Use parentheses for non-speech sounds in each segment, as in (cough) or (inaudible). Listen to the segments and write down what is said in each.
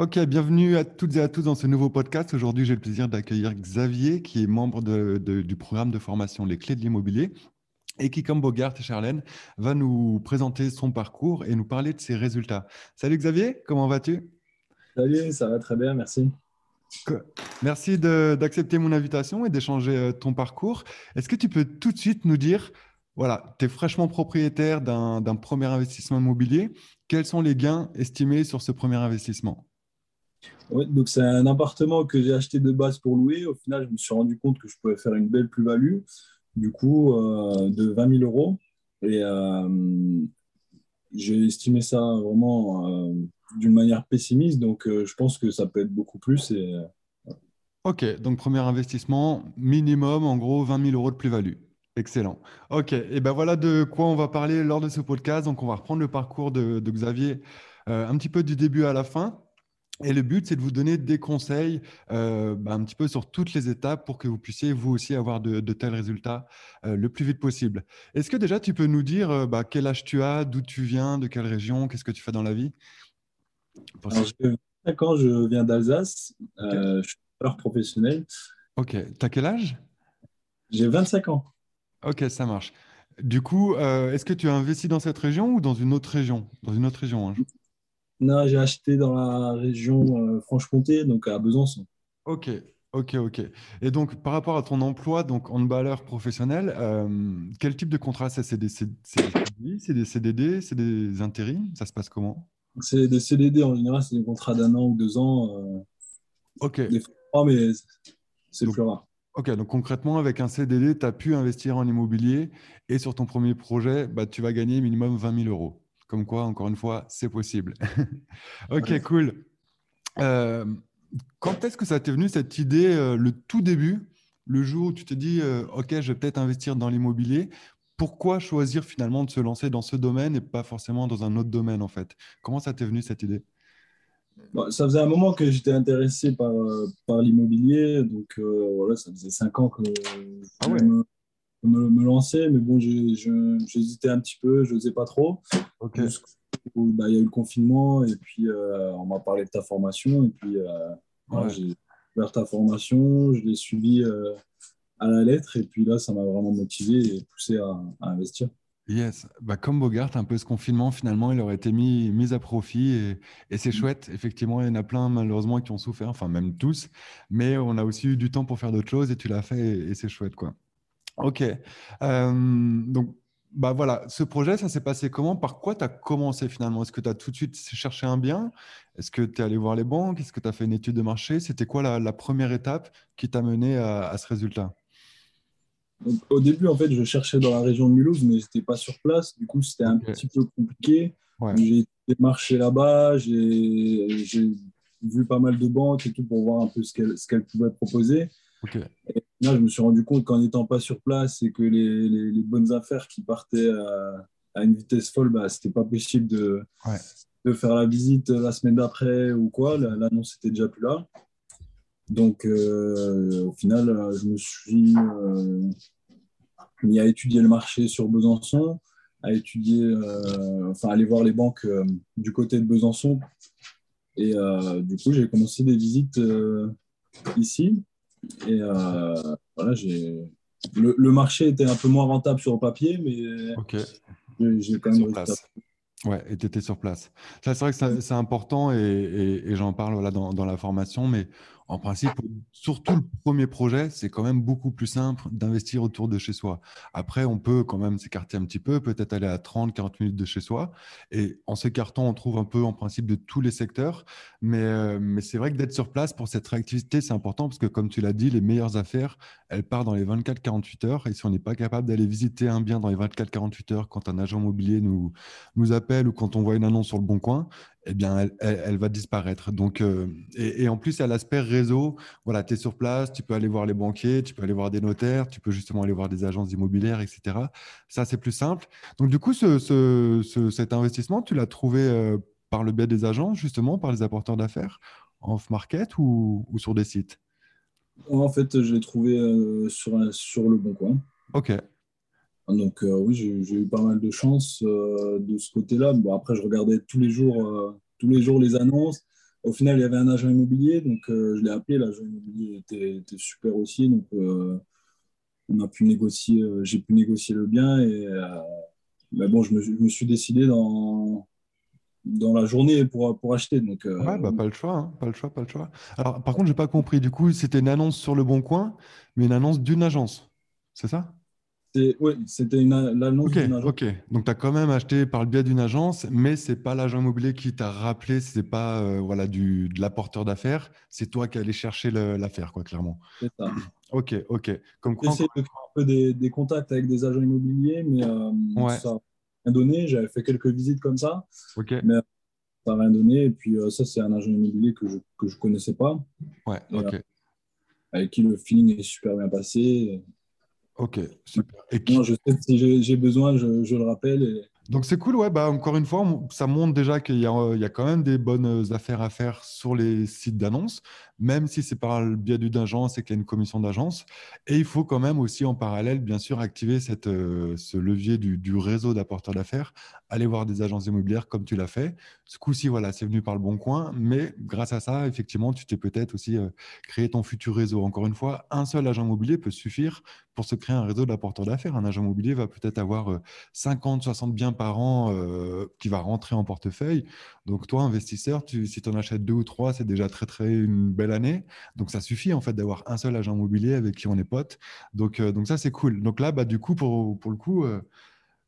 Ok, bienvenue à toutes et à tous dans ce nouveau podcast. Aujourd'hui, j'ai le plaisir d'accueillir Xavier, qui est membre du programme de formation Les Clés de l'immobilier et qui, comme Bogart et Charlène, va nous présenter son parcours et nous parler de ses résultats. Salut Xavier, comment vas-tu? Salut, ça va très bien, merci. Merci d'accepter mon invitation et d'échanger euh, ton parcours. Est-ce que tu peux tout de suite nous dire, voilà, tu es fraîchement propriétaire d'un premier investissement immobilier. Quels sont les gains estimés sur ce premier investissement? Oui, donc c'est un appartement que j'ai acheté de base pour louer. Au final, je me suis rendu compte que je pouvais faire une belle plus-value, du coup, euh, de 20 000 euros. Et euh, j'ai estimé ça vraiment euh, d'une manière pessimiste, donc je pense que ça peut être beaucoup plus. Ok, donc premier investissement, minimum, en gros, 20 000 euros de plus-value. Excellent. Ok, et ben voilà de quoi on va parler lors de ce podcast. Donc, on va reprendre le parcours de, Xavier un petit peu du début à la fin. Et le but, c'est de vous donner des conseils euh, bah, un petit peu sur toutes les étapes pour que vous puissiez vous aussi avoir de, tels résultats euh, le plus vite possible. Est-ce que déjà tu peux nous dire euh, bah, quel âge tu as, d'où tu viens, de quelle région, qu'est-ce que tu fais dans la vie? Alors, J'ai 25 ans, je viens d'Alsace, je suis professionnel. Ok, tu as quel âge? J'ai 25 ans. Ok, ça marche. Du coup, est-ce que tu as investi dans cette région ou dans une autre région? Dans une autre région, hein non, j'ai acheté dans la région euh, Franche-Comté, donc à Besançon. Ok, ok, ok. Et donc, par rapport à ton emploi, donc handballeur professionnel, euh, quel type de contrat c'est C'est des, des CDD, c'est des intérims Ça se passe comment? C'est des CDD en général, c'est des contrats d'un an ou deux ans. Euh, ok. Des fois, mais c'est plus rare. Ok, donc concrètement, avec un CDD, tu as pu investir en immobilier et sur ton premier projet, bah, tu vas gagner minimum 20 000 euros. Comme quoi, encore une fois, c'est possible. (laughs) ok, cool. Euh, quand est-ce que ça t'est venu cette idée, euh, le tout début, le jour où tu te dis, euh, OK, je vais peut-être investir dans l'immobilier. Pourquoi choisir finalement de se lancer dans ce domaine et pas forcément dans un autre domaine en fait? Comment ça t'est venu cette idée? Bah, ça faisait un moment que j'étais intéressé par, par l'immobilier, donc voilà, ça faisait cinq ans que ah ouais. me, lancer, mais bon, j'hésitais un petit peu, je n'osais pas trop. Bah, il y a eu le confinement et puis euh, on m'a parlé de ta formation et puis euh, j'ai ouvert ta formation, je l'ai suivi euh, à la lettre et puis là, ça m'a vraiment motivé et poussé à, investir. Yes, bah, comme Bogart, un peu ce confinement, finalement, il aurait été mis, mis à profit et, et c'est mm. chouette. Effectivement, il y en a plein, malheureusement, qui ont souffert, enfin, même tous, mais on a aussi eu du temps pour faire d'autres choses et tu l'as fait et, et c'est chouette, quoi. Ok. Euh, donc, bah voilà, ce projet, ça s'est passé comment? Par quoi tu as commencé finalement? Est-ce que tu as tout de suite cherché un bien? Est-ce que tu es allé voir les banques? Est-ce que tu as fait une étude de marché? C'était quoi la, première étape qui t'a mené à, ce résultat? Au début, en fait, je cherchais dans la région de Mulhouse, mais je n'étais pas sur place. Du coup, c'était un petit peu compliqué. J'ai marché là-bas, j'ai vu pas mal de banques et tout pour voir un peu ce qu'elles pouvaient proposer. Et là, je me suis rendu compte qu'en n'étant pas sur place et que les, les, bonnes affaires qui partaient à, une vitesse folle, bah, c'était pas possible de, de faire la visite la semaine d'après ou quoi. L'annonce était déjà plus là. Donc, euh, au final, je me suis euh, mis à étudier le marché sur Besançon, à étudier, euh, enfin, aller voir les banques du côté de Besançon. Et du coup, j'ai commencé des visites ici. Et euh, voilà, j'ai. Le, marché était un peu moins rentable sur le papier, mais j'ai quand même Ouais, et tu étais sur place. c'est vrai que c'est important et, j'en parle voilà, dans, dans, la formation, mais en principe, surtout le premier projet, c'est quand même beaucoup plus simple d'investir autour de chez soi. Après, on peut quand même s'écarter un petit peu, peut-être aller à 30, 40 minutes de chez soi. Et en s'écartant, on trouve un peu en principe de tous les secteurs. Mais, euh, mais c'est vrai que d'être sur place pour cette réactivité, c'est important parce que, comme tu l'as dit, les meilleures affaires, elles partent dans les 24-48 heures. Et si on n'est pas capable d'aller visiter un bien dans les 24-48 heures quand un agent immobilier nous, nous appelle ou quand on voit une annonce sur le bon coin, eh bien, elle, va disparaître. Donc, euh, et, en plus, il y a l'aspect réseau. Voilà, tu es sur place, tu peux aller voir les banquiers, tu peux aller voir des notaires, tu peux justement aller voir des agences immobilières, etc. Ça, c'est plus simple. Donc, du coup, ce, cet investissement, tu l'as trouvé euh, par le biais des agences, justement, par les apporteurs d'affaires, en off-market ou, sur des sites? En fait, je l'ai trouvé euh, sur, sur le bon coin. OK. Donc euh, oui, j'ai eu pas mal de chance euh, de ce côté-là. Bon, après, je regardais tous les jours, euh, tous les jours les annonces. au final, il y avait un agent immobilier, donc je l'ai appelé. L'agent immobilier était, super aussi, donc on a pu négocier, j'ai pu négocier le bien. Et, mais bon, je me, suis décidé dans, dans la journée pour, pour acheter. Donc, ouais, bah, pas le choix, hein. pas le choix, pas le choix. Alors, par contre, j'ai pas compris. Du coup, c'était une annonce sur le Bon Coin, mais une annonce d'une agence, c'est ça? Oui, c'était l'annonce d'une agence. Ok, donc tu as quand même acheté par le biais d'une agence, mais c'est pas l'agent immobilier qui t'a rappelé, c'est pas euh, voilà du de l'apporteur d'affaires, c'est toi qui allais chercher l'affaire, quoi, clairement. C'est ça. (clears throat) Ok, ok. Comme quoi, de faire un peu des, des, contacts avec des agents immobiliers, mais euh, ouais. ça, donné. J'avais fait quelques visites comme ça. Mais ça n'a rien donné. Et puis, euh, ça, c'est un agent immobilier que je ne que je connaissais pas. Ouais, ok. Euh, avec qui le feeling est super bien passé. Ok, super. Et qui... je sais que si j'ai besoin, je, je, le rappelle. Et... Donc c'est cool, ouais. Bah, encore une fois, ça montre déjà qu'il y, euh, y, a quand même des bonnes affaires à faire sur les sites d'annonces, même si c'est par le biais d'une agence et qu'il y a une commission d'agence. Et il faut quand même aussi en parallèle, bien sûr, activer euh, ce levier du, réseau d'apporteurs d'affaires, aller voir des agences immobilières comme tu l'as fait. Ce coup-ci, voilà, c'est venu par le bon coin, mais grâce à ça, effectivement, tu t'es peut-être aussi euh, créé ton futur réseau. Encore une fois, un seul agent immobilier peut suffire pour se créer un réseau d'apporteurs d'affaires. Un agent immobilier va peut-être avoir 50, 60 biens par an euh, qui va rentrer en portefeuille. Donc toi, investisseur, si tu en achètes deux ou trois, c'est déjà très très une belle année. Donc ça suffit en fait d'avoir un seul agent immobilier avec qui on est pote. Donc, euh, donc ça c'est cool. Donc là, bah, du coup, pour, pour le coup, euh,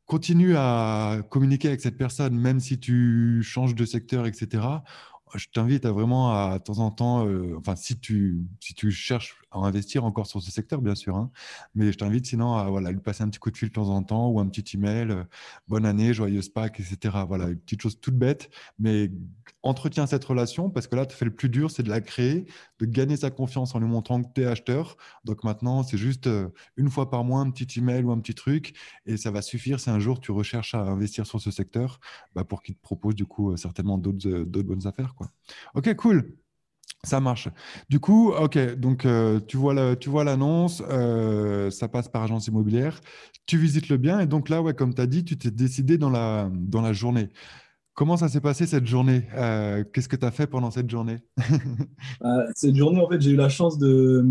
continue à communiquer avec cette personne, même si tu changes de secteur, etc je t'invite à vraiment à, temps en temps, enfin, si tu, si tu cherches à investir encore sur ce secteur, bien sûr. Hein. Mais je t'invite sinon à voilà, lui passer un petit coup de fil de temps en temps ou un petit email. Euh, bonne année, joyeuse Pâques, etc. Voilà, une petite chose toute bête. Mais entretiens cette relation parce que là, tu fais le plus dur, c'est de la créer, de gagner sa confiance en lui montrant que tu es acheteur. Donc maintenant, c'est juste euh, une fois par mois un petit email ou un petit truc et ça va suffire si un jour tu recherches à investir sur ce secteur bah, pour qu'il te propose du coup euh, certainement d'autres bonnes affaires. Quoi. Ok, cool. Ça marche. Du coup, ok, donc euh, tu vois l'annonce, euh, ça passe par agence immobilière, tu visites le bien et donc là, ouais, comme tu as dit, tu t'es décidé dans la, dans la journée. Comment ça s'est passé cette journée? Euh, Qu'est-ce que tu as fait pendant cette journée? (laughs) Cette journée, en fait, j'ai eu la chance de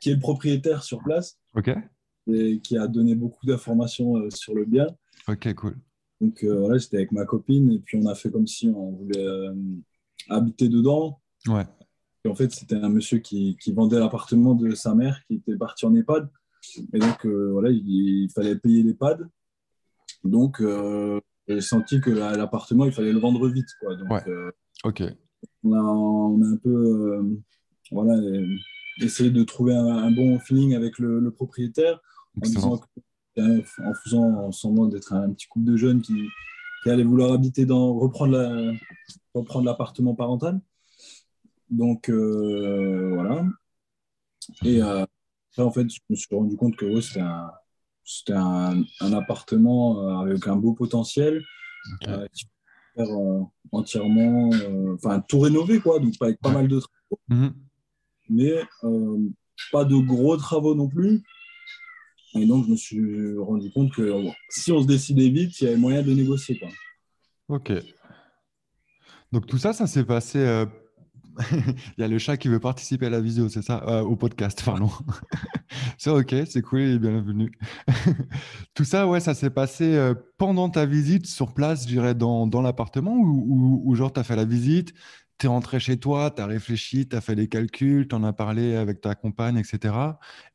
qui est le propriétaire sur place, ok, et qui a donné beaucoup d'informations sur le bien. Ok, cool. Donc voilà, j'étais avec ma copine et puis on a fait comme si on voulait habiter dedans. Ouais en fait, c'était un monsieur qui, vendait l'appartement de sa mère qui était parti en EHPAD. Et donc, euh, voilà, il, fallait payer l'EHPAD. Donc, euh, j'ai senti que l'appartement, il fallait le vendre vite. Quoi. Donc, euh, ok. On a, un peu voilà, essayé de trouver un, bon feeling avec le, propriétaire en, en faisant semblant d'être un petit couple de jeunes qui, qui allaient vouloir habiter dans, reprendre l'appartement parental. Donc euh, voilà. Et euh, en fait, je me suis rendu compte que c'était un, un, un, appartement euh, avec un beau potentiel, entièrement, enfin tout rénové, quoi, donc avec pas mal de travaux. Mhm. Mais pas de gros travaux non plus. Et donc, je me suis rendu compte que si on se décidait vite, il y avait moyen de négocier. Quoi. Ok. Donc, tout ça, ça s'est passé (laughs) il y a le chat qui veut participer à la vidéo, c'est ça? Euh, Au podcast, pardon. (laughs) c'est ok, c'est cool, il est bienvenu. (laughs) Tout ça, ouais, ça s'est passé euh, pendant ta visite sur place, je dirais, dans, dans l'appartement ou, ou, genre, tu as fait la visite, tu es rentré chez toi, tu as réfléchi, tu as fait des calculs, tu en as parlé avec ta compagne, etc.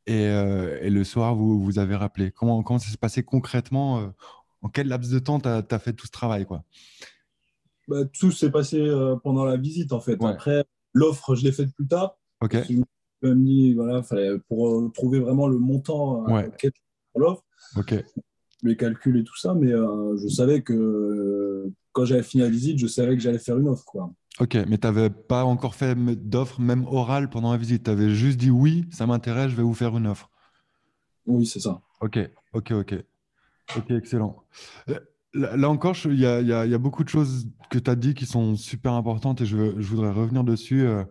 Et, euh, et le soir, vous vous avez rappelé. Comment, comment ça s'est passé concrètement En quel laps de temps tu as, as, fait tout ce travail quoi? Bah, tout s'est passé pendant la visite, en fait. Après, l'offre, je l'ai faite plus tard. Ok. Je me dit, voilà, fallait, pour euh, trouver vraiment le montant euh, pour l'offre. Ok. Les calculs et tout ça, mais je savais que quand j'avais fini la visite, je savais que j'allais faire une offre. Quoi. Ok, mais tu n'avais pas encore fait d'offre, même orale, pendant la visite. Tu avais juste dit oui, ça m'intéresse, je vais vous faire une offre. Oui, c'est ça. Ok, ok, ok. Ok, excellent. Là, encore, il y, a, beaucoup de choses que tu as dit qui sont super importantes et je, voudrais revenir dessus. Euh,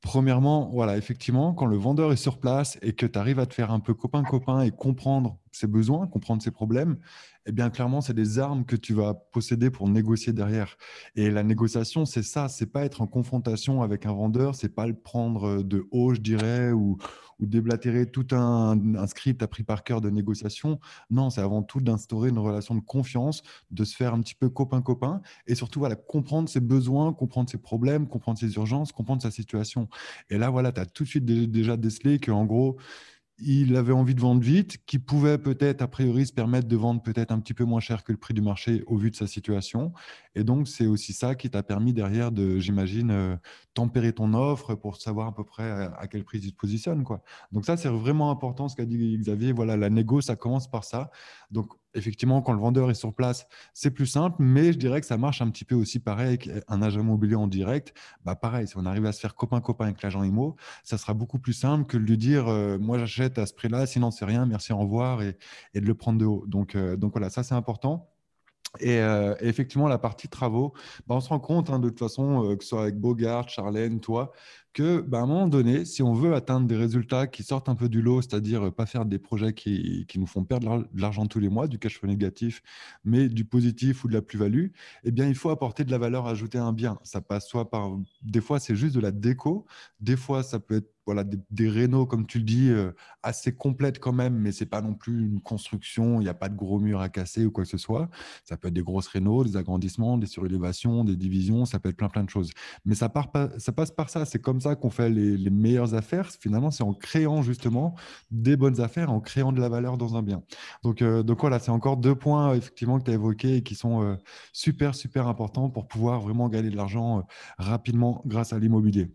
premièrement, voilà, effectivement, quand le vendeur est sur place et que tu arrives à te faire un peu copain-copain et comprendre ses besoins, comprendre ses problèmes, eh bien clairement, c'est des armes que tu vas posséder pour négocier derrière. Et la négociation, c'est ça, c'est pas être en confrontation avec un vendeur, c'est pas le prendre de haut, je dirais, ou, déblatérer tout un, script appris par cœur de négociation. Non, c'est avant tout d'instaurer une relation de confiance, de se faire un petit peu copain-copain et surtout voilà, comprendre ses besoins, comprendre ses problèmes, comprendre ses urgences, comprendre sa situation. Et là, voilà, tu as tout de suite déjà décelé qu'en gros, il avait envie de vendre vite, qui pouvait peut-être, a priori, se permettre de vendre peut-être un petit peu moins cher que le prix du marché au vu de sa situation. Et donc, c'est aussi ça qui t'a permis derrière de, j'imagine, euh, tempérer ton offre pour savoir à peu près à, quel prix tu te positionnes. Quoi. Donc ça, c'est vraiment important ce qu'a dit Xavier. Voilà, la négo, ça commence par ça. Donc, effectivement, quand le vendeur est sur place, c'est plus simple, mais je dirais que ça marche un petit peu aussi pareil avec un agent immobilier en direct. Bah, pareil, si on arrive à se faire copain-copain avec l'agent IMO, ça sera beaucoup plus simple que de lui dire euh, moi j'achète à ce prix-là, sinon c'est rien, merci, au revoir, et, de le prendre de haut. Donc, euh, donc voilà, ça c'est important. Euh, et, effectivement, la partie travaux, bah, on se rend compte hein, de toute façon, que ce soit avec Bogart, Charlène, toi, que bah, à un moment donné, si on veut atteindre des résultats qui sortent un peu du lot, c'est-à-dire pas faire des projets qui, qui nous font perdre de l'argent tous les mois, du cash flow négatif, mais du positif ou de la plus-value, eh bien, il faut apporter de la valeur ajoutée à un bien. Ça passe soit par, des fois, c'est juste de la déco, des fois, ça peut être voilà, des, des comme tu le dis, euh, assez complètes quand même, mais c'est pas non plus une construction, il n'y a pas de gros murs à casser ou quoi que ce soit. Ça peut être des grosses rénaux, des agrandissements, des surélévations, des divisions, ça peut être plein plein de choses. Mais ça, part ça passe par ça, c'est comme ça qu'on fait les, meilleures affaires. Finalement, c'est en créant justement des bonnes affaires, en créant de la valeur dans un bien. Donc, euh, donc voilà, c'est encore deux points effectivement que tu as évoqués et qui sont euh, super, super importants pour pouvoir vraiment gagner de l'argent rapidement grâce à l'immobilier.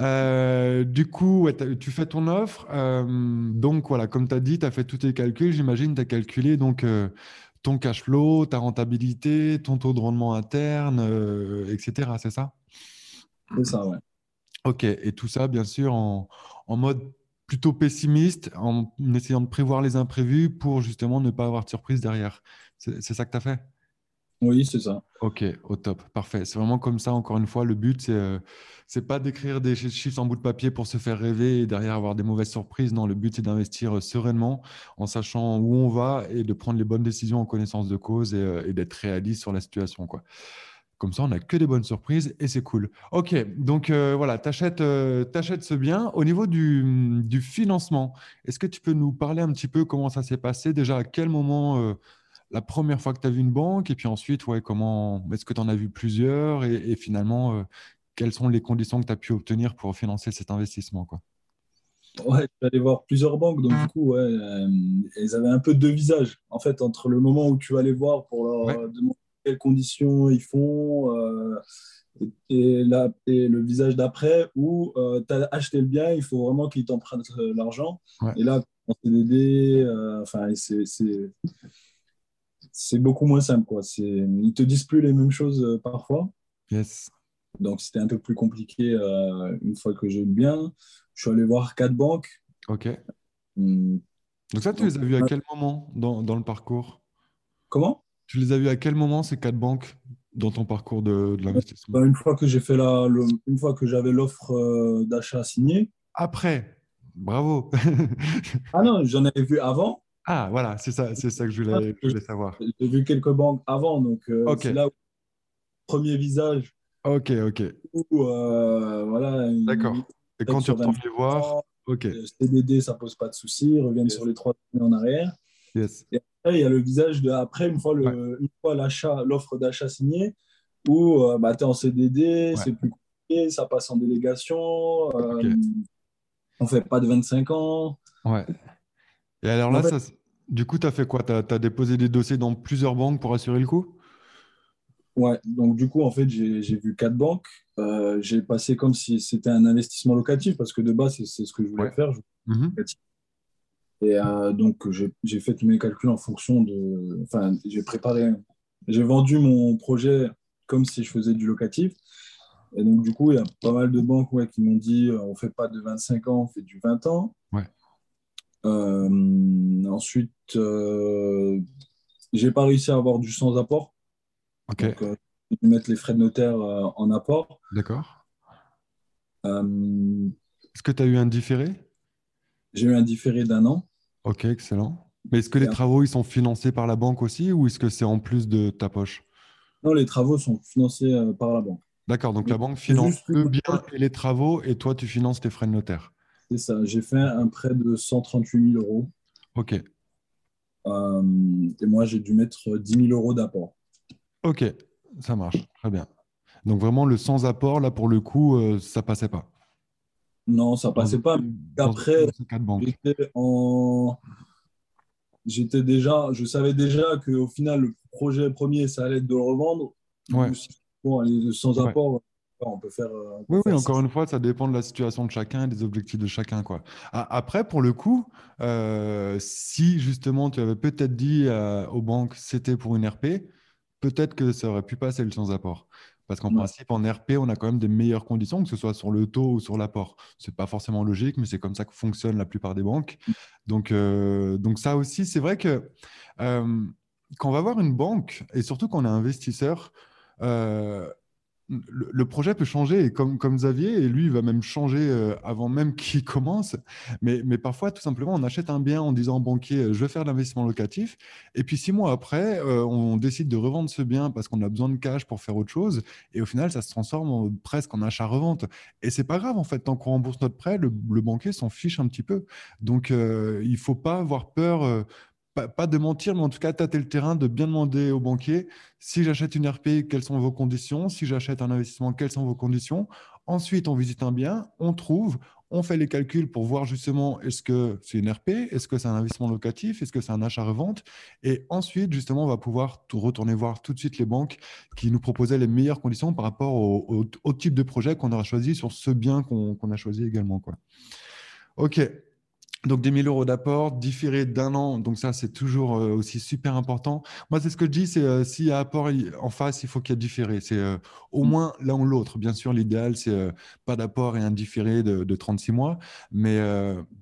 Euh, du coup, tu fais ton offre. Euh, donc voilà, comme tu as dit, tu as fait tous tes calculs. J'imagine tu as calculé donc euh, ton cash flow, ta rentabilité, ton taux de rendement interne, etc. C'est ça? C'est ça, ouais. Ok, et tout ça, bien sûr, en, en mode plutôt pessimiste, en essayant de prévoir les imprévus pour justement ne pas avoir de surprise derrière. C'est ça que tu as fait? Oui, c'est ça. Ok, au top, parfait. C'est vraiment comme ça, encore une fois, le but, c'est euh, pas d'écrire des chiffres en bout de papier pour se faire rêver et derrière avoir des mauvaises surprises. Non, le but, c'est d'investir euh, sereinement en sachant où on va et de prendre les bonnes décisions en connaissance de cause et, euh, d'être réaliste sur la situation. Quoi. Comme ça, on n'a que des bonnes surprises et c'est cool. Ok, donc voilà, tu achètes, ce bien. Au niveau du, du financement, est-ce que tu peux nous parler un petit peu comment ça s'est passé? Déjà, à quel moment la première fois que tu as vu une banque? Et puis ensuite, ouais, comment est-ce que tu en as vu plusieurs? Et, finalement, euh, quelles sont les conditions que tu as pu obtenir pour financer cet investissement quoi? Ouais, allé voir plusieurs banques, donc du coup, ouais, euh, ils avaient un peu deux visages. En fait, entre le moment où tu vas les voir pour leur demander quelles conditions ils font euh, et, et, le visage d'après où tu as acheté le bien, il faut vraiment qu'ils t'empruntent l'argent. Et là, en CDD, enfin, c'est c'est beaucoup moins simple. Quoi. Ils te disent plus les mêmes choses euh, parfois. Yes. Donc, c'était un peu plus compliqué euh, une fois que j'ai eu le bien. Je suis allé voir quatre banques. OK. Hum. Donc, ça, tu les as vus à quel moment dans, dans, le parcours? Comment? Tu les as vus à quel moment, ces quatre banques, dans ton parcours de, de l'investissement bah, Une fois que j'ai fait la, une fois que j'avais l'offre euh, d'achat signée. Après Bravo (laughs) Ah non, j'en avais vu avant. Ah, voilà, c'est ça, c'est ça que je voulais, ah, savoir. J'ai vu quelques banques avant, donc euh, c'est là où premier visage. Ok, ok. Euh, voilà. D'accord. Et quand tu retournes les voir, ok. CDD, ça pose pas de souci, ils reviennent sur les trois années en arrière. Yes. Et après, il y a le visage de après, une fois, l'achat, l'offre d'achat signée, où bah, tu es en CDD, c'est plus compliqué, ça passe en délégation, okay. on fait pas de 25 ans. Ouais. Et alors là, ça, du coup, tu as fait quoi? Tu as, déposé des dossiers dans plusieurs banques pour assurer le coup? Ouais, donc du coup, en fait, j'ai vu quatre banques. Euh, j'ai passé comme si c'était un investissement locatif, parce que de base, c'est ce que je voulais faire. Mhm. Et euh, donc, j'ai fait tous mes calculs en fonction de. Enfin, j'ai préparé. J'ai vendu mon projet comme si je faisais du locatif. Et donc, du coup, il y a pas mal de banques ouais, qui m'ont dit euh, on ne fait pas de 25 ans, on fait du 20 ans. Ouais. Euh, ensuite, euh, j'ai pas réussi à avoir du sans apport. Ok. Donc, mettre les frais de notaire en apport. D'accord. Est-ce que tu as eu un différé? J'ai eu un différé d'un an. Ok, excellent. Mais est-ce que les travaux, ils sont financés par la banque aussi ou est-ce que c'est en plus de ta poche? Non, les travaux sont financés euh, par la banque. D'accord, donc la banque finance le bien et les travaux et toi, tu finances tes frais de notaire. C'est ça, j'ai fait un prêt de 138 000 euros. Ok. Euh, et moi, j'ai dû mettre 10 000 euros d'apport. Ok, ça marche, très bien. Donc vraiment, le sans apport, là, pour le coup, euh, ça passait pas. Non, ça passait pas. Après, j'étais en... J'étais déjà, je savais déjà qu'au final, le projet premier, ça allait être de le revendre. Ouais. Bon, sans apport, on peut faire. Euh, oui, oui, encore une fois, ça dépend de la situation de chacun et des objectifs de chacun. Quoi. Après, pour le coup, euh, si justement tu avais peut-être dit euh, aux banques c'était pour une RP, peut-être que ça aurait pu passer le sans apport. Parce qu'en principe, en RP, on a quand même des meilleures conditions, que ce soit sur le taux ou sur l'apport. Ce n'est pas forcément logique, mais c'est comme ça que fonctionne la plupart des banques. Mm. Donc, donc ça aussi, c'est vrai que quand on va voir une banque, et surtout quand on est investisseur, euh, le, projet peut changer, comme, Xavier, et lui, il va même changer euh, avant même qu'il commence. Mais, parfois, tout simplement, on achète un bien en disant au banquier, je vais faire de l'investissement locatif. Et puis, six mois après, euh, on décide de revendre ce bien parce qu'on a besoin de cash pour faire autre chose. Et au final, ça se transforme presque en achat-revente. Et c'est pas grave, en fait, tant qu'on rembourse notre prêt, le, banquier s'en fiche un petit peu. Donc, il faut pas avoir peur pas, de mentir, mais en tout cas, tâter le terrain, de bien demander au banquier si j'achète une RP, quelles sont vos conditions Si j'achète un investissement, quelles sont vos conditions Ensuite, on visite un bien, on trouve, on fait les calculs pour voir justement est-ce que c'est une RP, est-ce que c'est un investissement locatif, est-ce que c'est un achat-revente. Et ensuite, justement, on va pouvoir retourner voir tout de suite les banques qui nous proposaient les meilleures conditions par rapport au, type de projet qu'on aura choisi sur ce bien qu'on a choisi également. Quoi. OK. Donc, des 1000 euros d'apport, différé d'un an. Donc, ça, c'est toujours euh, aussi super important. Moi, c'est ce que je dis, c'est euh, s'il y a apport en face, il faut qu'il y ait différé. C'est euh, au mmh. moins l'un ou l'autre. Bien sûr, l'idéal, c'est pas d'apport et un différé de, de 36 mois. Mais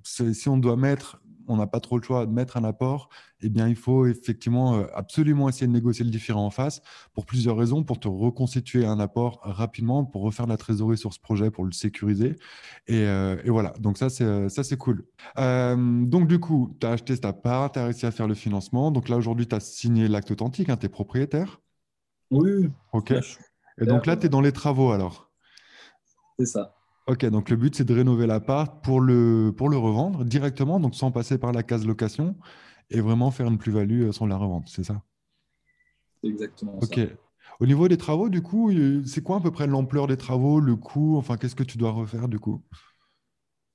si on doit mettre on n'a pas trop le choix de mettre un apport, eh bien, il faut effectivement euh, absolument essayer de négocier le différent en face pour plusieurs raisons, pour te reconstituer un apport rapidement, pour refaire de la trésorerie sur ce projet, pour le sécuriser. Et, euh, voilà, donc ça, c'est, euh, ça, c'est cool. donc, du coup, tu as acheté ta part, tu as réussi à faire le financement. Donc là, aujourd'hui, tu as signé l'acte authentique, hein, tu es propriétaire Oui. OK. Et donc là, tu es dans les travaux alors? C'est ça. Ok, donc le but, c'est de rénover l'appart pour le, pour le revendre directement, donc sans passer par la case location, et vraiment faire une plus-value euh, sans la revente, c'est ça? Exactement Ok. Au niveau des travaux, du coup, c'est quoi à peu près l'ampleur des travaux, le coût? Enfin, qu'est-ce que tu dois refaire du coup?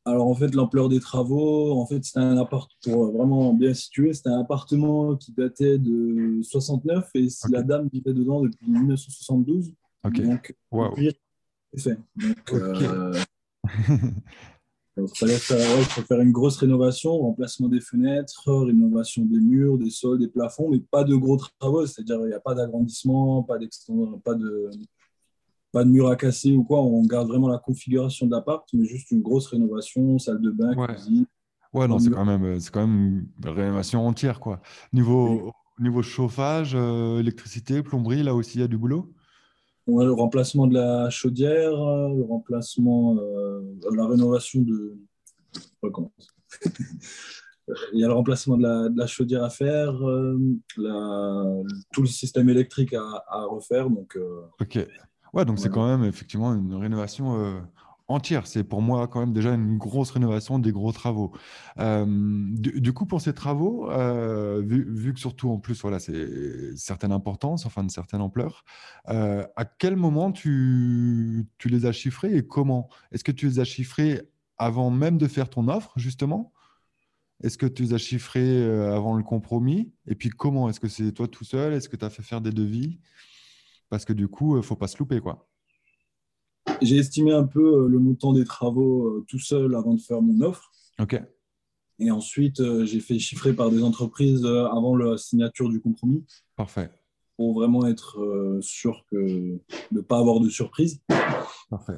Alors en fait, l'ampleur des travaux, en fait, c'était un appart pour vraiment bien situé. C'était un appartement qui datait de 69 et la dame vivait dedans depuis 1972. Ok. Donc, wow fait. Donc, euh, il fallait faire, une grosse rénovation, remplacement des fenêtres, rénovation des murs, des sols, des plafonds, mais pas de gros travaux, c'est-à-dire il n'y a pas d'agrandissement, pas, pas de pas de mur à casser ou quoi, on garde vraiment la configuration d'appart, mais juste une grosse rénovation, salle de bain, cuisine. Ouais, non, c'est quand, même, quand même une rénovation entière, quoi. Niveau, niveau chauffage, euh, électricité, plomberie, là aussi, il y a du boulot? Le remplacement de la chaudière, le remplacement, euh, la rénovation de. (laughs) Il y a le remplacement de la, chaudière à faire, euh, tout le système électrique à, refaire. Donc, euh, ok. Ouais, donc c'est quand même effectivement une rénovation entière. C'est pour moi quand même déjà une grosse rénovation, des gros travaux. Euh, du, coup, pour ces travaux, euh, vu, que surtout en plus, voilà, c'est certaine importance, enfin de certaine ampleur, euh, à quel moment tu, les as chiffrés et comment? Est-ce que tu les as chiffrés avant même de faire ton offre, justement? Est-ce que tu les as chiffrés avant le compromis? Et puis comment? Est-ce que c'est toi tout seul? Est-ce que tu as fait faire des devis? Parce que du coup, il faut pas se louper, quoi. J'ai estimé un peu euh, le montant des travaux euh, tout seul avant de faire mon offre. OK. Et ensuite, euh, j'ai fait chiffrer par des entreprises avant la signature du compromis. Parfait. Pour vraiment être sûr que, de ne pas avoir de surprise. Parfait.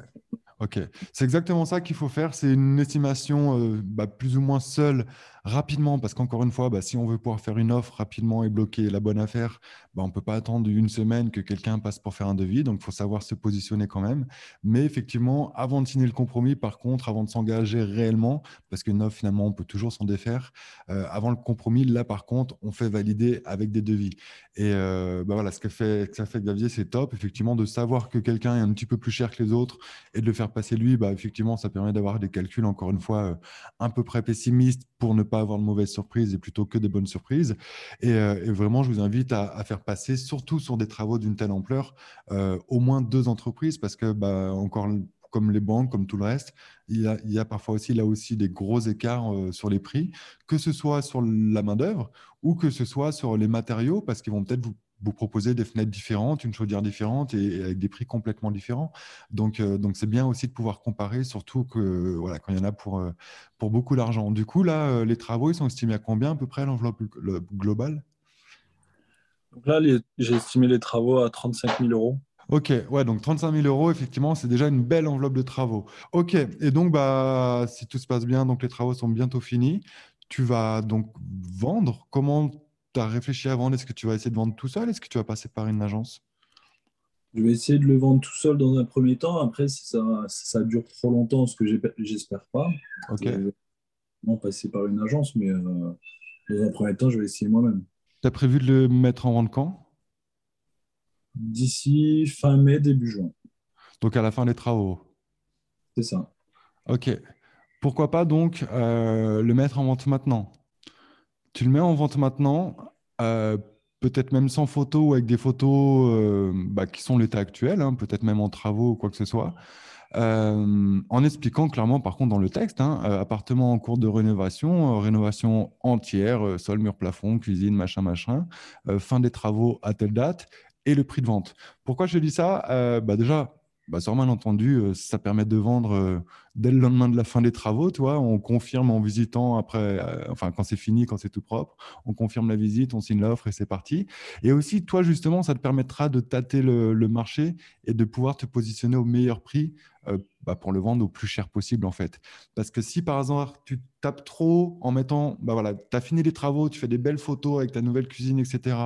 Ok, c'est exactement ça qu'il faut faire. C'est une estimation euh, bah, plus ou moins seule, rapidement, parce qu'encore une fois, bah, si on veut pouvoir faire une offre rapidement et bloquer la bonne affaire, bah, on ne peut pas attendre une semaine que quelqu'un passe pour faire un devis. Donc, il faut savoir se positionner quand même. Mais effectivement, avant de signer le compromis, par contre, avant de s'engager réellement, parce qu'une offre, finalement, on peut toujours s'en défaire, euh, avant le compromis, là, par contre, on fait valider avec des devis. Et euh, voilà, ce que, fait, que ça fait Xavier, c'est top, effectivement, de savoir que quelqu'un est un petit peu plus cher que les autres et de le faire passer lui, bah, effectivement, ça permet d'avoir des calculs, encore une fois, euh, un peu près pessimistes pour ne pas avoir de mauvaises surprises et plutôt que des bonnes surprises. Et, euh, vraiment, je vous invite à, faire passer, surtout sur des travaux d'une telle ampleur, euh, au moins deux entreprises parce que, bah, encore comme les banques, comme tout le reste, il y a, parfois aussi là aussi des gros écarts sur les prix, que ce soit sur la main-d'œuvre ou que ce soit sur les matériaux, parce qu'ils vont peut-être vous vous proposez des fenêtres différentes, une chaudière différente et, avec des prix complètement différents. Donc, euh, donc c'est bien aussi de pouvoir comparer, surtout que voilà, quand il y en a pour, euh, pour beaucoup d'argent. Du coup, là, euh, les travaux, ils sont estimés à combien à peu près l'enveloppe globale? Donc là, j'ai estimé les travaux à 35 000 euros. Ok, ouais, donc 35 000 euros, effectivement, c'est déjà une belle enveloppe de travaux. Ok, et donc, bah, si tout se passe bien, donc les travaux sont bientôt finis, tu vas donc vendre. Comment tu as réfléchi à vendre Est-ce que tu vas essayer de vendre tout seul Est-ce que tu vas passer par une agence? Je vais essayer de le vendre tout seul dans un premier temps. Après, si ça, ça dure trop longtemps, ce que j'espère pas, ok. vais passer par une agence, mais euh, dans un premier temps, je vais essayer moi-même. Tu as prévu de le mettre en vente quand? D'ici fin mai, début juin. Donc à la fin des travaux C'est ça. Ok. Pourquoi pas donc euh, le mettre en vente maintenant? Tu le mets en vente maintenant, euh, peut-être même sans photo ou avec des photos euh, bah, qui sont l'état actuel, hein, peut-être même en travaux ou quoi que ce soit. Euh, en expliquant clairement, par contre, dans le texte, hein, appartement en cours de rénovation, rénovation entière, sol, mur, plafond, cuisine, machin, machin, fin des travaux à telle date et le prix de vente. Pourquoi je dis ça? Bah Déjà, bah, malentendu, ça permet de vendre dès le lendemain de la fin des travaux, toi, on confirme en visitant après, euh, enfin quand c'est fini, quand c'est tout propre, on confirme la visite, on signe l'offre et c'est parti. Et aussi, toi, justement, ça te permettra de tâter le, marché et de pouvoir te positionner au meilleur prix euh, bah, pour le vendre au plus cher possible, en fait. Parce que si par hasard, tu tapes trop en mettant, bah voilà, tu as fini les travaux, tu fais des belles photos avec ta nouvelle cuisine, etc.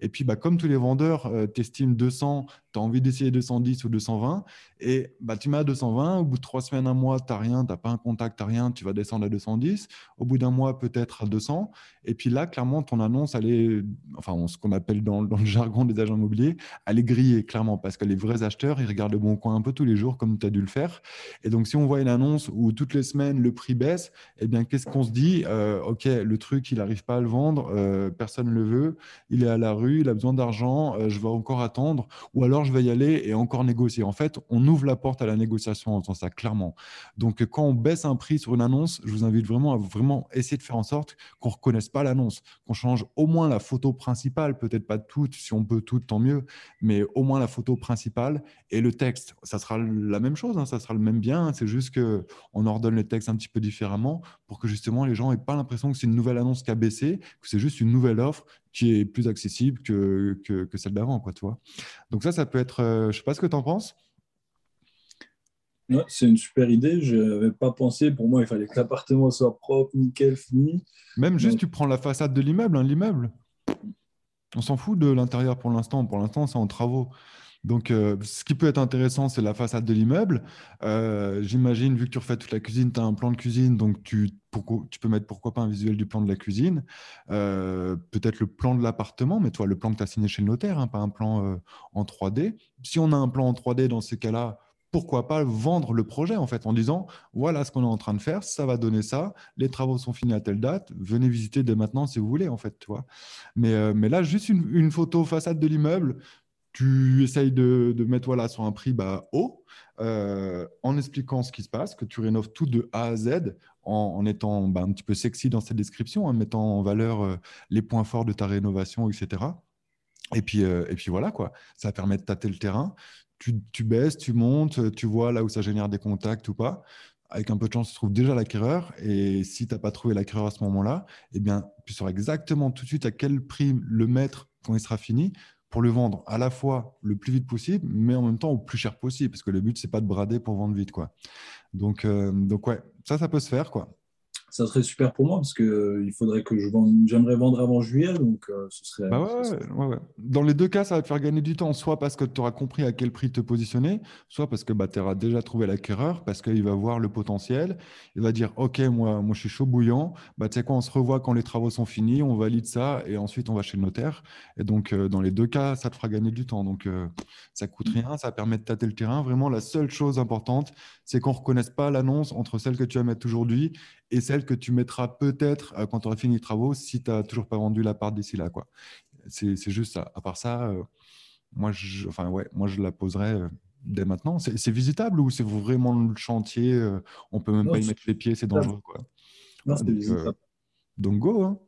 Et puis, bah, comme tous les vendeurs, euh, tu estimes 200, tu as envie d'essayer 210 ou 220, et bah, tu mets à 220, au bout de trois semaines, un mois, tu n'as rien, tu n'as pas un contact, tu n'as rien, tu vas descendre à 210. Au bout d'un mois, peut-être à 200. Et puis là, clairement, ton annonce, elle est, enfin, ce qu'on appelle dans, le (laughs) jargon des agents immobiliers, elle est grillée, clairement, parce que les vrais acheteurs, ils regardent le bon coin un peu tous les jours, comme tu as dû le faire. Et donc, si on voit une annonce où toutes les semaines, le prix baisse, eh bien, qu'est-ce qu'on se dit? Euh, OK, le truc, il n'arrive pas à le vendre, euh, personne ne le veut, il est à la rue, il a besoin d'argent, euh, je vais encore attendre, ou alors je vais y aller et encore négocier. En fait, on ouvre la porte à la négociation en faisant ça, clairement. Donc, quand on baisse un prix sur une annonce, je vous invite vraiment à vraiment essayer de faire en sorte qu'on ne reconnaisse pas l'annonce, qu'on change au moins la photo principale, peut-être pas toute, si on peut toute, tant mieux, mais au moins la photo principale et le texte. Ça sera la même chose, hein, ça sera le même bien, c'est juste qu'on ordonne le texte un petit peu différemment pour que justement les gens n'aient pas l'impression que c'est une nouvelle annonce qui a baissé, que c'est juste une nouvelle offre qui est plus accessible que, que, celle d'avant, quoi, tu vois. Donc ça, ça peut être, euh, je sais pas ce que tu en penses c'est une super idée. Je n'avais pas pensé. Pour moi, il fallait que l'appartement soit propre, nickel, fini. Même juste, tu prends la façade de l'immeuble. Hein, l'immeuble, on s'en fout de l'intérieur pour l'instant. Pour l'instant, c'est en travaux. Donc, euh, ce qui peut être intéressant, c'est la façade de l'immeuble. Euh, j'imagine, vu que tu refais toute la cuisine, tu as un plan de cuisine, donc tu, tu, peux mettre pourquoi pas un visuel du plan de la cuisine. Euh, peut-être le plan de l'appartement, mais toi, le plan que tu as signé chez le notaire, hein, pas un plan en 3D. Si on a un plan en 3D dans ces cas-là, pourquoi pas vendre le projet en fait en disant voilà ce qu'on est en train de faire, ça va donner ça, les travaux sont finis à telle date, venez visiter dès maintenant si vous voulez en fait, tu vois. Mais, euh, mais là, juste une, photo façade de l'immeuble, tu essayes de, mettre voilà, sur un prix bah, haut euh, en expliquant ce qui se passe, que tu rénoves tout de A à Z en, étant bah, un petit peu sexy dans cette description, en mettant en valeur euh, les points forts de ta rénovation, etc. Et puis, et puis voilà, quoi. Ça permet de tâter le terrain tu, baisses, tu montes, tu vois là où ça génère des contacts ou pas. Avec un peu de chance, tu trouves déjà l'acquéreur. Et si tu n'as pas trouvé l'acquéreur à ce moment-là, eh bien, tu sauras exactement tout de suite à quel prix le mettre quand il sera fini pour le vendre à la fois le plus vite possible, mais en même temps au plus cher possible, parce que le but, c'est pas de brader pour vendre vite. Quoi. Donc, euh, donc ouais, ça, ça peut se faire. quoi ça serait super pour moi parce que euh, il faudrait que je vende. J'aimerais vendre avant juillet, donc euh, ce serait. Bah ouais, Dans les deux cas, ça va te faire gagner du temps, soit parce que tu auras compris à quel prix te positionner, soit parce que bah, tu auras déjà trouvé l'acquéreur, parce qu'il va voir le potentiel, il va dire Ok, moi, moi je suis chaud bouillant, bah, tu sais quoi, on se revoit quand les travaux sont finis, on valide ça et ensuite on va chez le notaire. Et donc, euh, dans les deux cas, ça te fera gagner du temps. Donc, ça coûte mm. rien, ça permet de tâter le terrain. Vraiment, la seule chose importante, c'est qu'on ne reconnaisse pas l'annonce entre celle que tu vas mettre aujourd'hui et celle que tu mettras peut-être euh, quand tu auras fini les travaux si tu n'as toujours pas vendu la part d'ici là. Quoi. C'est, juste ça. À part ça, euh, moi, je, enfin, ouais, moi, je la poserai euh, dès maintenant. C'est, visitable ou c'est vraiment le chantier On peut même pas y mettre les pieds, c'est dangereux. Quoi. Non, c'est donc, go. Hein.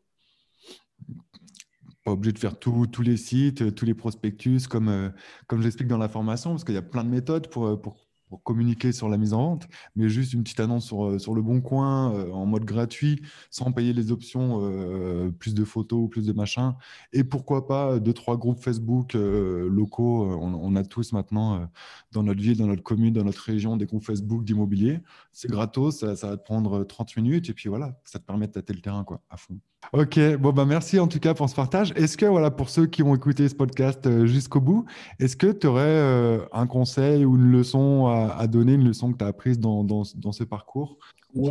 Pas obligé de faire tous les sites, tous les prospectus, comme, comme j'explique dans la formation, parce qu'il y a plein de méthodes pour, pour communiquer sur la mise en vente, mais juste une petite annonce sur, euh, sur le bon coin euh, en mode gratuit, sans payer les options, euh, plus de photos, plus de machin. Et pourquoi pas deux, trois groupes Facebook locaux. On, a tous maintenant dans notre ville, dans notre commune, dans notre région, des groupes Facebook d'immobilier. C'est gratos, ça, ça, va te prendre 30 minutes et puis voilà, ça te permet de tâter le terrain quoi, à fond. Ok, bon bah merci en tout cas pour ce partage. Est-ce que voilà pour ceux qui ont écouté ce podcast euh, jusqu'au bout, est-ce que tu aurais euh, un conseil ou une leçon à, donner, une leçon que tu as apprise dans, dans, ce parcours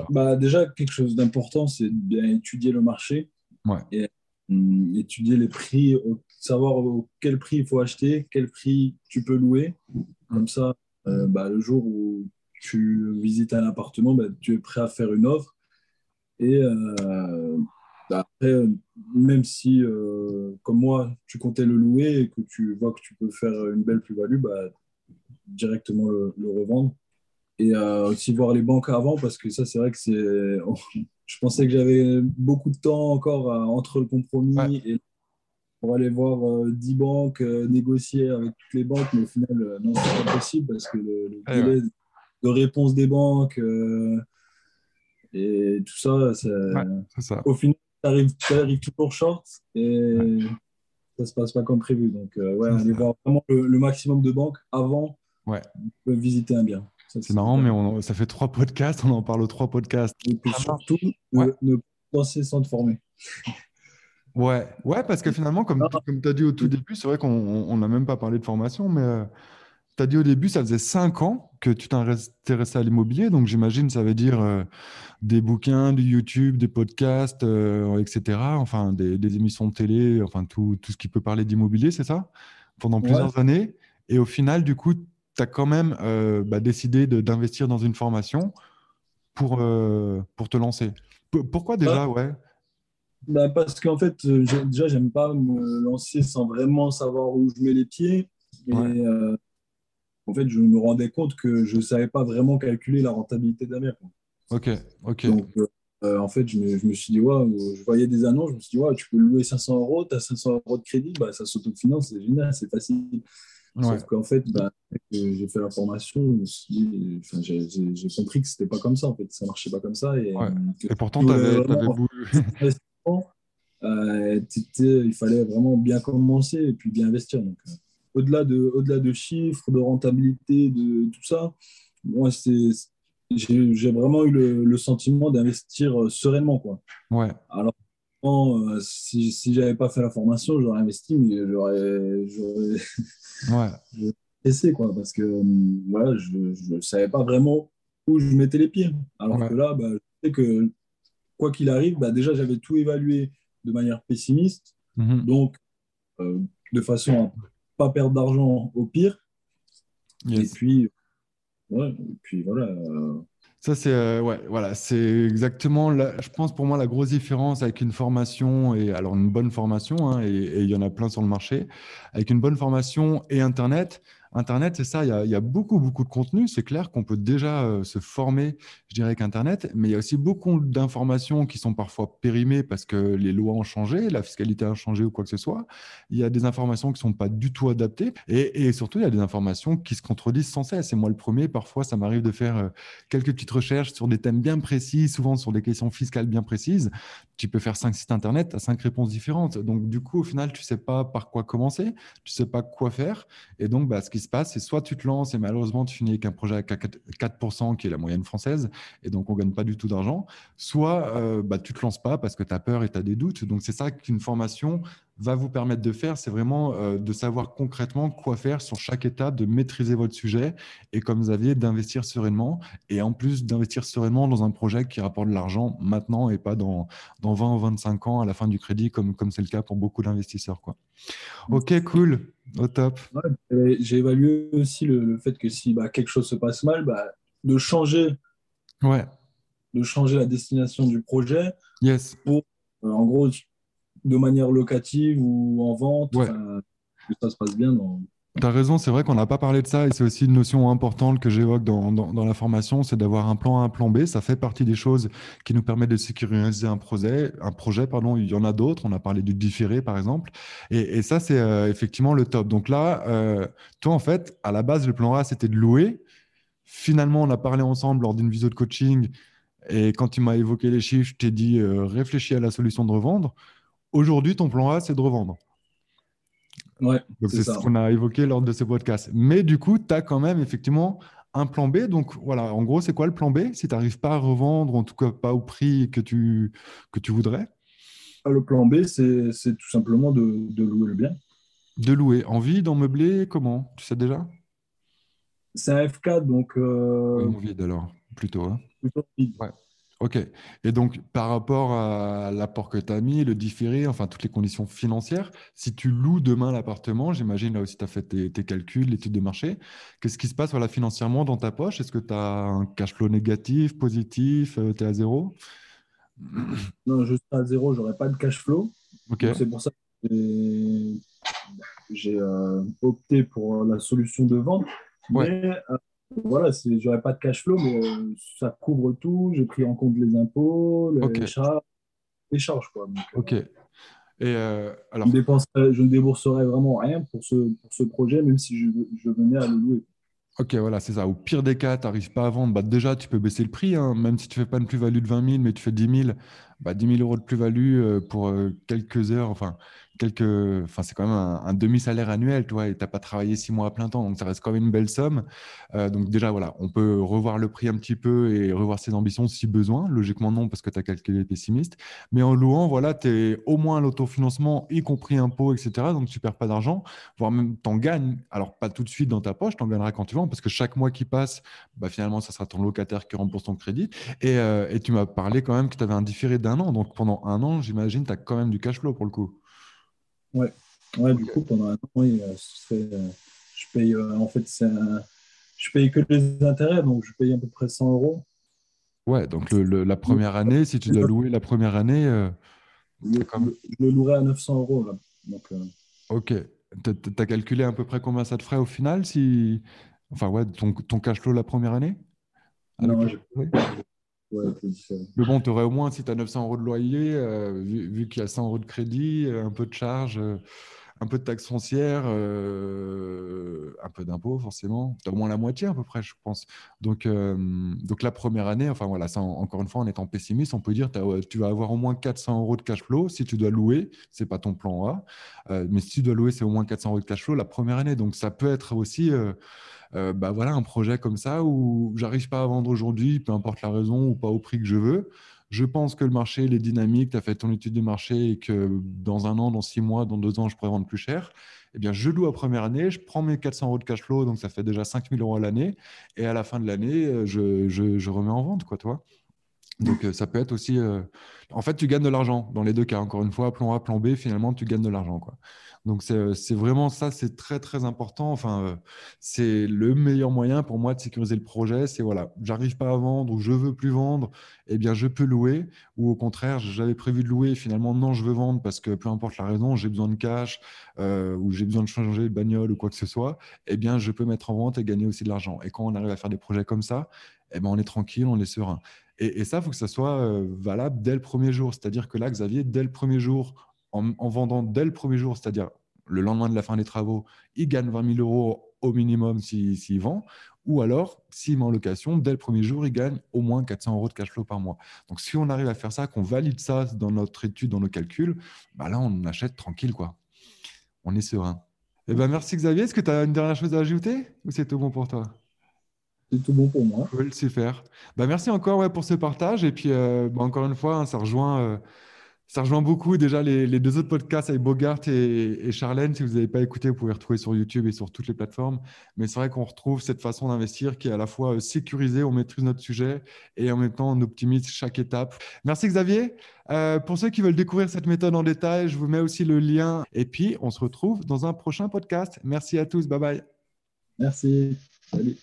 bah Déjà, quelque chose d'important, c'est bien étudier le marché ouais. et hum, étudier les prix, savoir quel prix il faut acheter, quel prix tu peux louer. Comme ça, euh, bah, le jour où tu visites un appartement, bah, tu es prêt à faire une offre. Et après, même si, euh, comme moi, tu comptais le louer et que tu vois que tu peux faire une belle plus-value, bah, directement le, revendre. Et euh, aussi voir les banques avant, parce que ça, c'est vrai que c'est. (laughs) je pensais que j'avais beaucoup de temps encore entre le compromis et pour aller voir 10 euh, banques, négocier avec toutes les banques, mais au final, non, c'est pas possible parce que le, délai de réponse des banques et tout ça, ça. au final, ça arrive, toujours short et ça se passe pas comme prévu. Donc, euh, ouais, voir vraiment le, maximum de banques avant de visiter un bien. C'est marrant, mais ça fait trois podcasts, on en parle aux trois podcasts. Et puis surtout, ne, penser sans te former. Ouais, ouais, parce que finalement, comme, comme tu as dit au tout début, c'est vrai qu'on n'a même pas parlé de formation, mais euh, tu as dit au début, ça faisait cinq ans que tu t'intéressais à l'immobilier. Donc, j'imagine, ça veut dire euh, des bouquins, du YouTube, des podcasts, euh, etc. Enfin, des, émissions de télé, enfin, tout, tout ce qui peut parler d'immobilier, c'est ça? Pendant plusieurs années. Et au final, du coup, tu as quand même euh, bah, décidé d'investir dans une formation pour, pour te lancer. pourquoi déjà, ouais? bah parce qu'en fait, déjà, j'aime pas me lancer sans vraiment savoir où je mets les pieds. Et, en fait, je me rendais compte que je ne savais pas vraiment calculer la rentabilité d'un. Ok, ok. Donc, euh, en fait, je me, je me, suis dit, ouais, je voyais des annonces, je me suis dit, ouais, tu peux louer 500 euros, tu as 500 euros de crédit, bah, ça s'autofinance, c'est génial, c'est facile. Sauf qu'en fait, bah, j'ai fait la formation, j'ai compris que c'était pas comme ça, en fait, ça marchait pas comme ça. Et, et pourtant, tu avais, voulu. (laughs) euh, il fallait vraiment bien commencer et puis bien investir. Donc, euh, au-delà de, au-delà de chiffres, de rentabilité, de tout ça, moi, c'est, j'ai, vraiment eu le, sentiment d'investir euh, sereinement. Quoi. Ouais. Alors, euh, si, si j'avais pas fait la formation, j'aurais investi, mais j'aurais, j'aurais, (laughs) essayé, quoi, parce que euh, voilà, je ne savais pas vraiment où je mettais les pieds. Alors que là, bah, je sais que quoi qu'il arrive, bah, déjà, j'avais tout évalué de manière pessimiste. Mm-hmm. Donc, de façon pas perdre d'argent au pire. Et puis, ouais, et puis voilà. Ça, c'est euh, ouais, voilà, c'est exactement, la, je pense pour moi, la grosse différence avec une formation, et alors une bonne formation, hein, et il y en a plein sur le marché, avec une bonne formation et Internet. Internet, c'est ça, il y, a, beaucoup, beaucoup de contenu. C'est clair qu'on peut déjà euh, se former, je dirais, avec Internet, mais il y a aussi beaucoup d'informations qui sont parfois périmées parce que les lois ont changé, la fiscalité a changé ou quoi que ce soit. Il y a des informations qui ne sont pas du tout adaptées et, surtout, il y a des informations qui se contredisent sans cesse. Et moi, le premier, parfois, ça m'arrive de faire euh, quelques petites recherches sur des thèmes bien précis, souvent sur des questions fiscales bien précises. Tu peux faire cinq sites Internet, à cinq réponses différentes. Donc, du coup, au final, tu ne sais pas par quoi commencer, tu ne sais pas quoi faire. Et donc, bah, ce qui se passe, c'est soit tu te lances et malheureusement, tu finis avec un projet à 4%, qui est la moyenne française, et donc on ne gagne pas du tout d'argent, soit euh, bah, tu ne te lances pas parce que tu as peur et tu as des doutes. Donc, c'est ça qu'une formation va vous permettre de faire, c'est vraiment euh, de savoir concrètement quoi faire sur chaque étape, de maîtriser votre sujet et comme vous aviez, d'investir sereinement et en plus d'investir sereinement dans un projet qui rapporte de l'argent maintenant et pas dans, dans 20 ou 25 ans à la fin du crédit comme comme c'est le cas pour beaucoup d'investisseurs. Quoi. Ok, cool, au top. J'ai évalué aussi le, fait que si bah, quelque chose se passe mal, bah, de changer. Ouais. De changer la destination du projet. Yes. Pour, euh, en gros, de manière locative ou en vente, que ça se passe bien. Tu as raison, c'est vrai qu'on n'a pas parlé de ça et c'est aussi une notion importante que j'évoque dans, dans, la formation, c'est d'avoir un plan A, un plan B. Ça fait partie des choses qui nous permettent de sécuriser un projet. Un projet pardon, il y en a d'autres. On a parlé du différé, par exemple. Et, et ça, c'est euh, effectivement le top. Donc là, euh, toi, en fait, à la base, le plan A, c'était de louer. Finalement, on a parlé ensemble lors d'une visio de coaching. Et quand tu m'as évoqué les chiffres, je t'ai dit euh, réfléchis à la solution de revendre. Aujourd'hui, ton plan A, c'est de revendre. Ouais, c'est ce qu'on a évoqué lors de ce podcast. Mais du coup, tu as quand même effectivement un plan B. Donc voilà, en gros, c'est quoi le plan B si tu n'arrives pas à revendre, en tout cas pas au prix que tu, que tu voudrais? Ah, Le plan B, c'est tout simplement de, louer le bien. De louer. En vide, en meublé, comment? Tu sais déjà? C'est un F4, donc. Euh... en vide alors, plutôt. Hein plutôt vide. Ouais. Ok. Et donc, par rapport à l'apport que tu as mis, le différé, enfin, toutes les conditions financières, si tu loues demain l'appartement, j'imagine là aussi tu as fait tes, calculs, l'étude de marché, qu'est-ce qui se passe voilà, financièrement dans ta poche? Est-ce que tu as un cash flow négatif, positif euh, Tu es à zéro? (clears throat) Non, je suis à zéro, j'aurais pas de cash flow. Ok. C'est pour ça que j'ai euh, opté pour la solution de vente. Mais euh, voilà, j'aurais pas de cash flow, mais euh, ça couvre tout. J'ai pris en compte les impôts, les, charges, les charges. Quoi. Euh, ok. Et euh, alors... je, je, ne débourserais vraiment rien pour ce, pour ce projet, même si je, je venais à le louer. Ok, voilà, c'est ça. Au pire des cas, tu n'arrives pas à vendre. Bah, déjà, tu peux baisser le prix, hein. même si tu ne fais pas une plus-value de 20 000, mais tu fais 10 000, bah, 10 000 euros de plus-value pour quelques heures. Enfin, quelques, enfin c'est quand même un, demi-salaire annuel, toi, et t'as pas travaillé six mois à plein temps, donc ça reste quand même une belle somme. Euh, donc déjà voilà, on peut revoir le prix un petit peu et revoir ses ambitions si besoin. Logiquement non, parce que tu as calculé pessimiste. Mais en louant, voilà, tu es au moins l'autofinancement, y compris impôts, etc. Donc tu perds pas d'argent, voire même t'en gagnes. Alors pas tout de suite dans ta poche, t'en gagneras quand tu vends, parce que chaque mois qui passe, bah, finalement ça sera ton locataire qui rembourse ton crédit. Et, euh, et tu m'as parlé quand même que tu avais un différé d'un an. Donc pendant un an, j'imagine, tu as quand même du cash flow pour le coup. Ouais. ouais, du coup, pendant un an, oui, euh, euh, je paye, euh, en fait, c'est je paye que les intérêts, donc je paye à peu près 100 euros. Ouais, donc le, la première année, si tu dois louer la première année. je, le louerai à 900 euros. Là. Donc, Ok. Tu as calculé à peu près combien ça te ferait au final si... Enfin, ouais, ton, ton cash flow la première année? Non, mais bon, tu aurais au moins, si tu as 900 euros de loyer, euh, vu, qu'il y a 100 euros de crédit, euh, un peu de charge, euh, un peu de taxes foncières, un peu d'impôts forcément. Tu as au moins la moitié à peu près, je pense. Donc, donc la première année, enfin voilà, ça, encore une fois, en étant pessimiste, on peut dire que tu vas avoir au moins 400 euros de cash flow. Si tu dois louer, c'est pas ton plan A. mais si tu dois louer, c'est au moins 400 euros de cash flow la première année. Donc ça peut être aussi euh, bah voilà, un projet comme ça où j'arrive pas à vendre aujourd'hui, peu importe la raison, ou pas au prix que je veux. Je pense que le marché, est dynamique, tu as fait ton étude de marché et que dans un an, dans six mois, dans deux ans, je pourrais vendre plus cher. Eh bien, je loue à première année, je prends mes 400 euros de cash flow, donc ça fait déjà 5000 euros à l'année. Et à la fin de l'année, euh, je, je, remets en vente, quoi, toi. Donc, ça peut être aussi. En fait, tu gagnes de l'argent dans les deux cas. Encore une fois, plan A, plan B, finalement, tu gagnes de l'argent. Donc, c'est vraiment ça, c'est très, très important. Enfin, c'est le meilleur moyen pour moi de sécuriser le projet. C'est voilà, j'arrive pas à vendre ou je veux plus vendre, eh bien, je peux louer. Ou au contraire, j'avais prévu de louer, finalement, non, je veux vendre parce que peu importe la raison, j'ai besoin de cash euh, ou j'ai besoin de changer de bagnole ou quoi que ce soit, eh bien, je peux mettre en vente et gagner aussi de l'argent. Et quand on arrive à faire des projets comme ça, eh ben, on est tranquille, on est serein. Et, ça, il faut que ça soit valable dès le premier jour. C'est-à-dire que là, Xavier, dès le premier jour, en, vendant dès le premier jour, c'est-à-dire le lendemain de la fin des travaux, il gagne 20 000 euros au minimum s'il vend. Ou alors, s'il met en location, dès le premier jour, il gagne au moins 400 euros de cash flow par mois. Donc, si on arrive à faire ça, qu'on valide ça dans notre étude, dans nos calculs, bah là, on achète tranquille, quoi. On est serein. Eh ben, merci Xavier. Est-ce que tu as une dernière chose à ajouter ou c'est tout bon pour toi? C'est tout bon pour moi. Cool, super. Bah, merci encore ouais, pour ce partage. Et puis, euh, bah, encore une fois, hein, ça rejoint. Euh, ça rejoint beaucoup déjà les, deux autres podcasts avec Bogart et, Charlène. Si vous n'avez pas écouté, vous pouvez retrouver sur YouTube et sur toutes les plateformes. Mais c'est vrai qu'on retrouve cette façon d'investir qui est à la fois euh, sécurisée, on maîtrise notre sujet et en même temps on optimise chaque étape. Merci Xavier. Euh, pour ceux qui veulent découvrir cette méthode en détail, je vous mets aussi le lien. Et puis on se retrouve dans un prochain podcast. Merci à tous. Bye bye. Merci. Salut.